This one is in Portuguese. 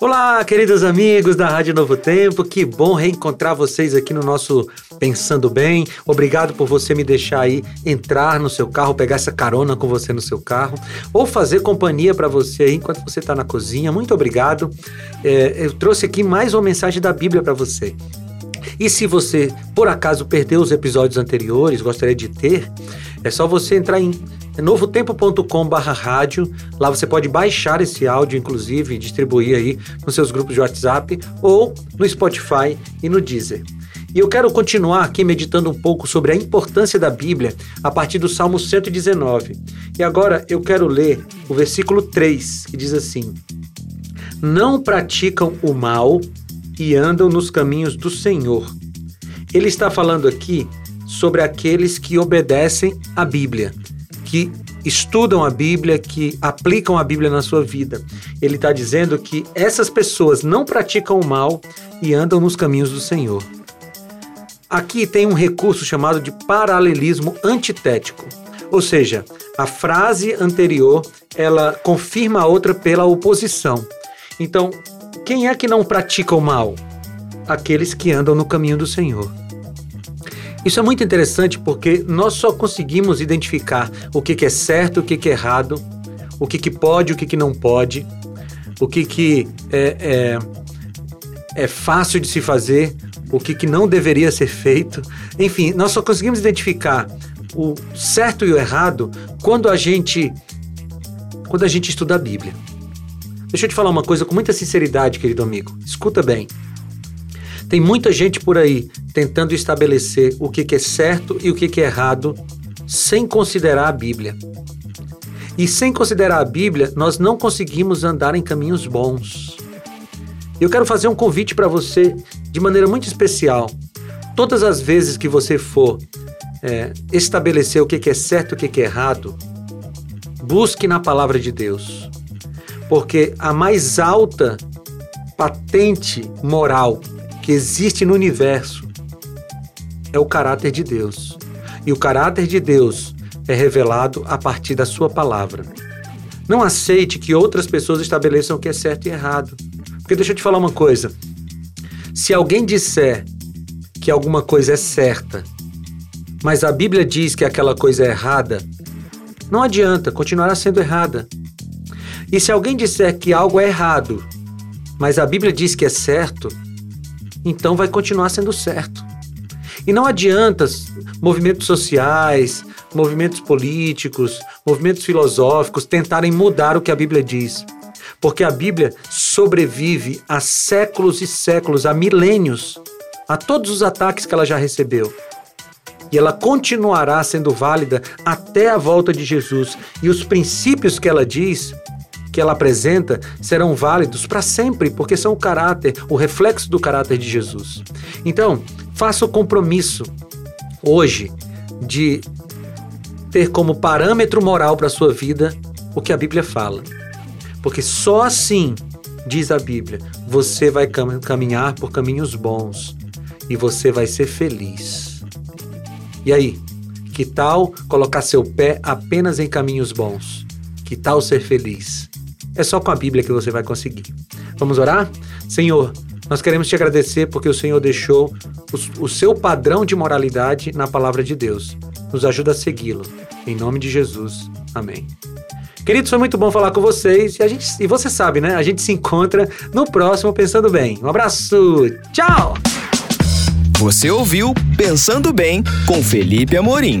Olá, queridos amigos da Rádio Novo Tempo, que bom reencontrar vocês aqui no nosso Pensando Bem. Obrigado por você me deixar aí entrar no seu carro, pegar essa carona com você no seu carro, ou fazer companhia para você aí enquanto você está na cozinha. Muito obrigado. É, eu trouxe aqui mais uma mensagem da Bíblia para você. E se você, por acaso, perdeu os episódios anteriores, gostaria de ter, é só você entrar em novotempo.com.br rádio. Lá você pode baixar esse áudio, inclusive, e distribuir aí nos seus grupos de WhatsApp ou no Spotify e no Deezer. E eu quero continuar aqui meditando um pouco sobre a importância da Bíblia a partir do Salmo 119. E agora eu quero ler o versículo 3, que diz assim: Não praticam o mal e andam nos caminhos do Senhor. Ele está falando aqui sobre aqueles que obedecem à Bíblia que estudam a Bíblia, que aplicam a Bíblia na sua vida. Ele está dizendo que essas pessoas não praticam o mal e andam nos caminhos do Senhor. Aqui tem um recurso chamado de paralelismo antitético. Ou seja, a frase anterior ela confirma a outra pela oposição. Então, quem é que não pratica o mal? Aqueles que andam no caminho do Senhor. Isso é muito interessante porque nós só conseguimos identificar o que, que é certo, o que, que é errado, o que, que pode, o que, que não pode, o que, que é, é, é fácil de se fazer, o que, que não deveria ser feito. Enfim, nós só conseguimos identificar o certo e o errado quando a gente quando a gente estuda a Bíblia. Deixa eu te falar uma coisa com muita sinceridade, querido amigo. Escuta bem. Tem muita gente por aí tentando estabelecer o que, é certo e o que, é errado sem considerar a Bíblia. E sem considerar a Bíblia, nós não conseguimos andar em caminhos bons. Eu quero fazer um convite para você de maneira muito especial. Todas as vezes que você for é, estabelecer o que é certo e o que é errado, busque na palavra de Deus. Porque a mais alta patente moral que existe no universo é o caráter de Deus. E o caráter de Deus é revelado a partir da sua palavra. Não aceite que outras pessoas estabeleçam o que é certo e errado. Porque deixa eu te falar uma coisa. Se alguém disser que alguma coisa é certa, mas a Bíblia diz que aquela coisa é errada, não adianta, continuará sendo errada. E se alguém disser que algo é errado, mas a Bíblia diz que é certo, então vai continuar sendo certo. E não adianta movimentos sociais, movimentos políticos, movimentos filosóficos tentarem mudar o que a Bíblia diz. Porque a Bíblia sobrevive a séculos e séculos, a milênios, a todos os ataques que ela já recebeu. E ela continuará sendo válida até a volta de Jesus. E os princípios que ela diz que ela apresenta serão válidos para sempre, porque são o caráter, o reflexo do caráter de Jesus. Então, faça o compromisso hoje de ter como parâmetro moral para a sua vida o que a Bíblia fala. Porque só assim, diz a Bíblia, você vai caminhar por caminhos bons e você vai ser feliz. E aí, que tal colocar seu pé apenas em caminhos bons? Que tal ser feliz? É só com a Bíblia que você vai conseguir. Vamos orar? Senhor, nós queremos te agradecer porque o Senhor deixou o, o seu padrão de moralidade na palavra de Deus. Nos ajuda a segui-lo. Em nome de Jesus. Amém. Queridos, foi muito bom falar com vocês. E, a gente, e você sabe, né? A gente se encontra no próximo Pensando Bem. Um abraço. Tchau! Você ouviu Pensando Bem com Felipe Amorim.